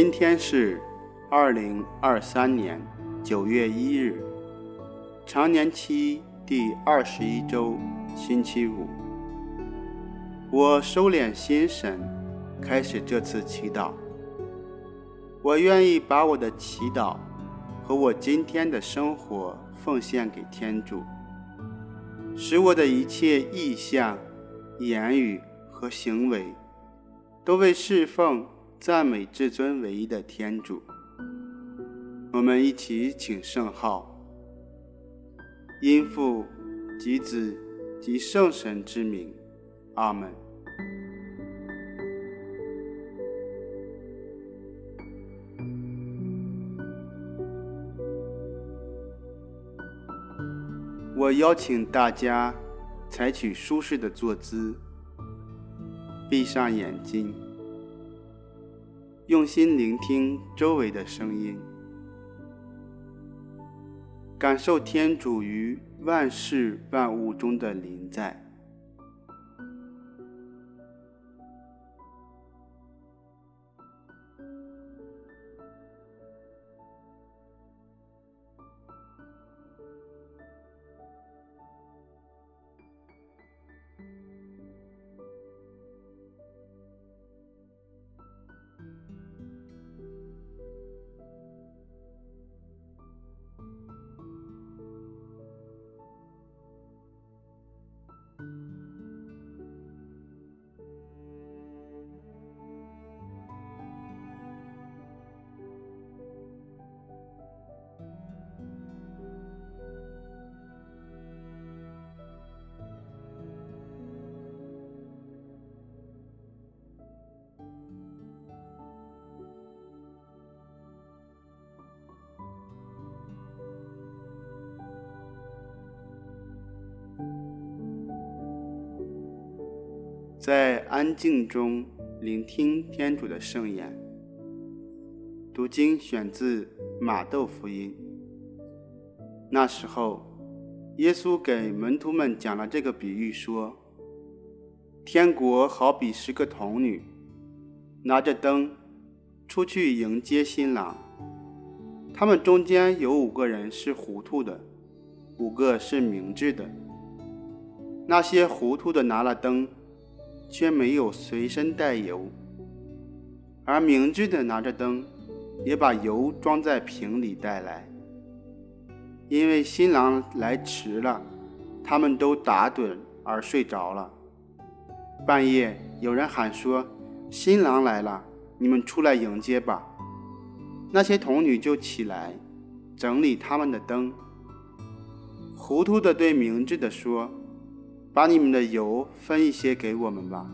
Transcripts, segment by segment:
今天是二零二三年九月一日，常年期第二十一周，星期五。我收敛心神，开始这次祈祷。我愿意把我的祈祷和我今天的生活奉献给天主，使我的一切意向、言语和行为都为侍奉。赞美至尊唯一的天主，我们一起请圣号，因父及子及圣神之名，阿门。我邀请大家采取舒适的坐姿，闭上眼睛。用心聆听周围的声音，感受天主于万事万物中的临在。在安静中聆听天主的圣言。读经选自马窦福音。那时候，耶稣给门徒们讲了这个比喻，说：“天国好比十个童女，拿着灯出去迎接新郎。他们中间有五个人是糊涂的，五个是明智的。那些糊涂的拿了灯。”却没有随身带油，而明智的拿着灯，也把油装在瓶里带来。因为新郎来迟了，他们都打盹而睡着了。半夜有人喊说：“新郎来了，你们出来迎接吧。”那些童女就起来，整理他们的灯。糊涂的对明智的说。把你们的油分一些给我们吧，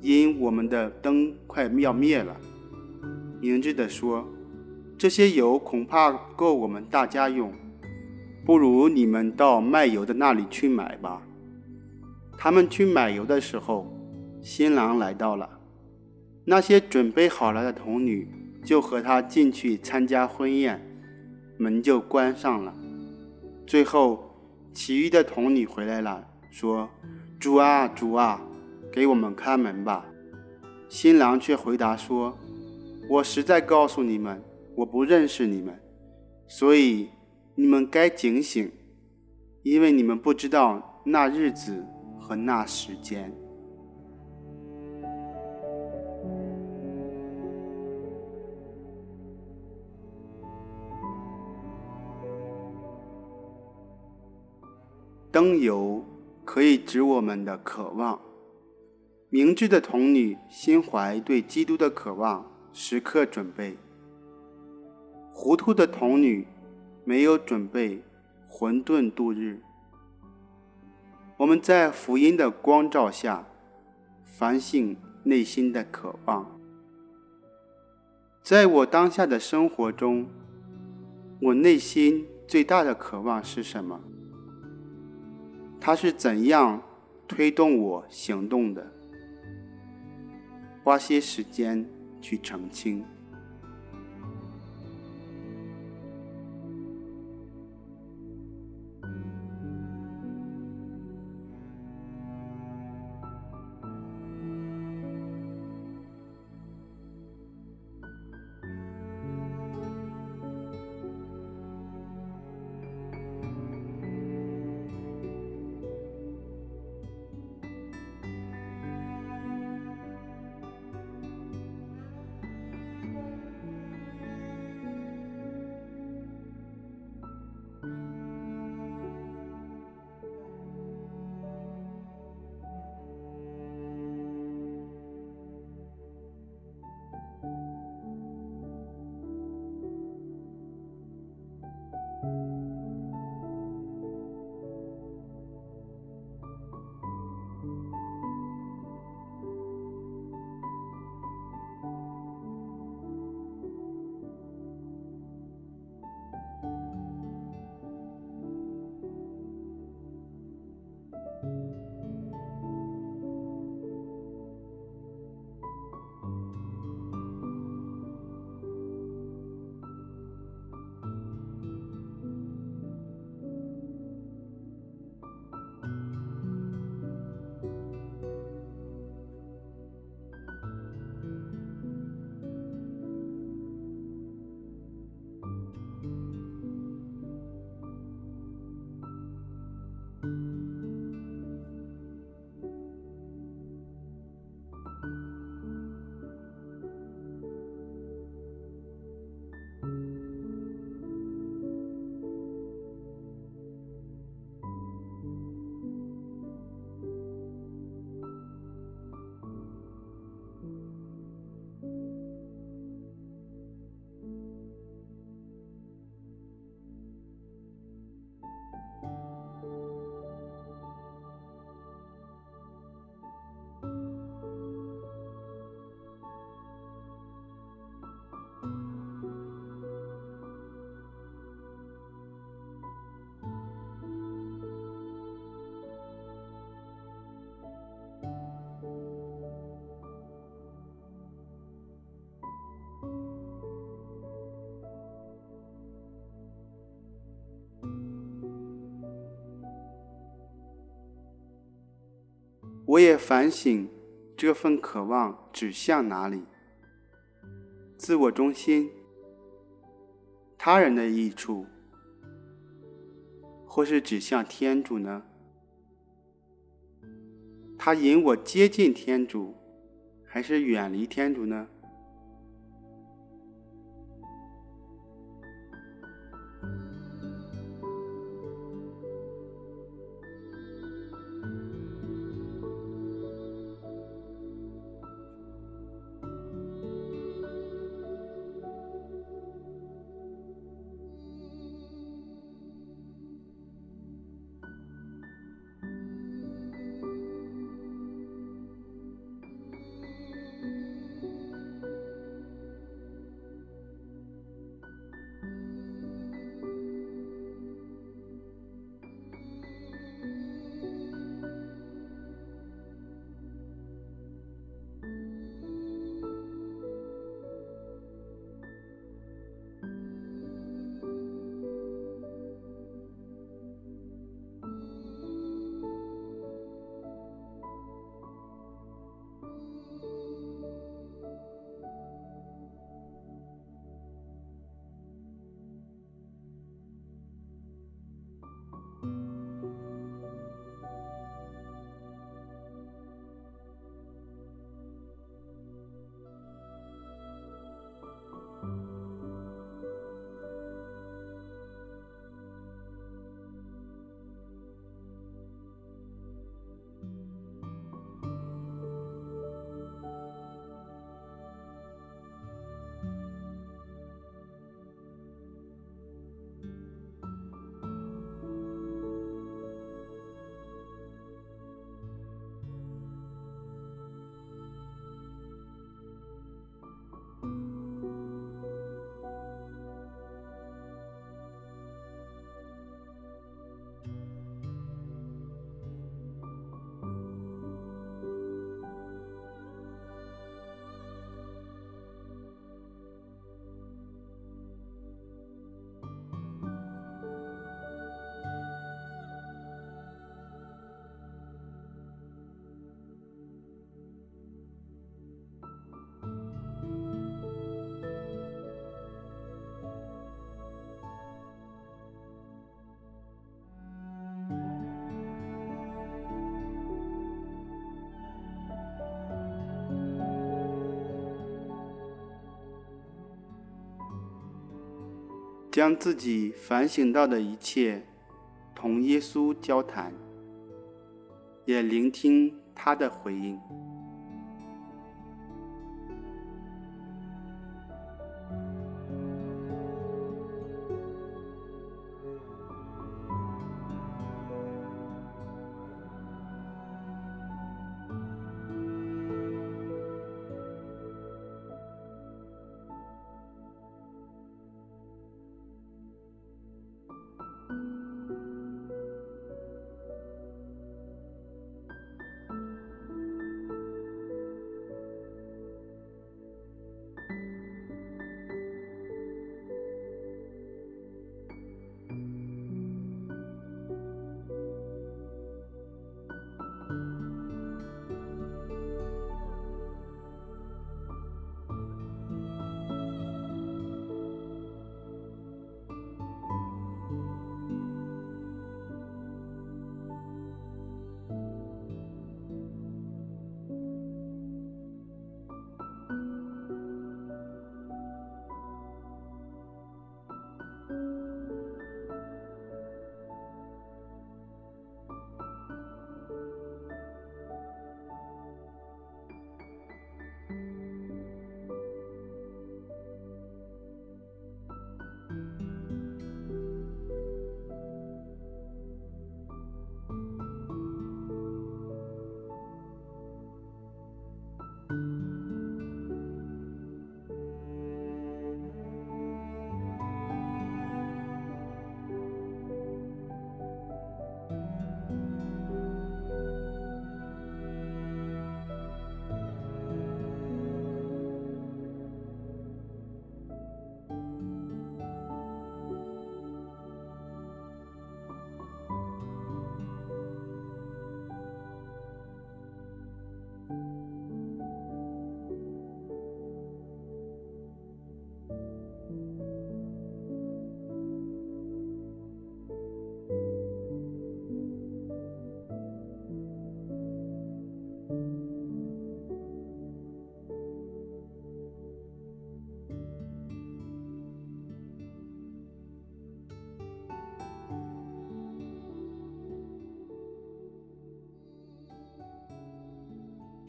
因我们的灯快要灭了。明智的说：“这些油恐怕够我们大家用，不如你们到卖油的那里去买吧。”他们去买油的时候，新郎来到了，那些准备好了的童女就和他进去参加婚宴，门就关上了。最后，其余的童女回来了。说：“主啊，主啊，给我们开门吧。”新郎却回答说：“我实在告诉你们，我不认识你们，所以你们该警醒，因为你们不知道那日子和那时间。”灯油。可以指我们的渴望。明智的童女心怀对基督的渴望，时刻准备；糊涂的童女没有准备，混沌度日。我们在福音的光照下，反省内心的渴望。在我当下的生活中，我内心最大的渴望是什么？他是怎样推动我行动的？花些时间去澄清。我也反省这份渴望指向哪里：自我中心、他人的益处，或是指向天主呢？他引我接近天主，还是远离天主呢？将自己反省到的一切同耶稣交谈，也聆听他的回应。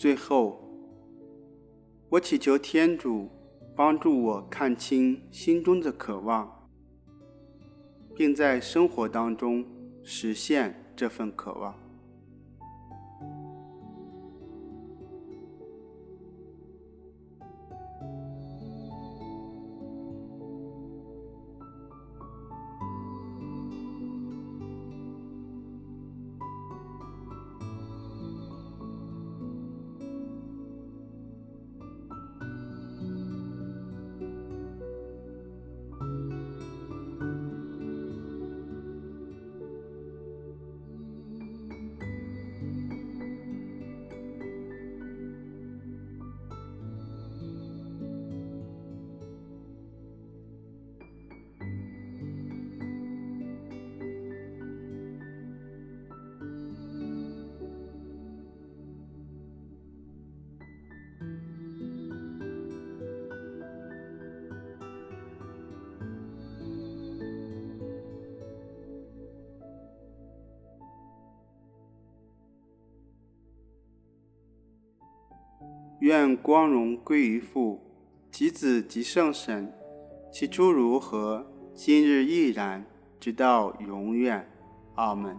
最后，我祈求天主帮助我看清心中的渴望，并在生活当中实现这份渴望。愿光荣归于父，其子，及圣神。其初如何，今日亦然，直到永远。阿门。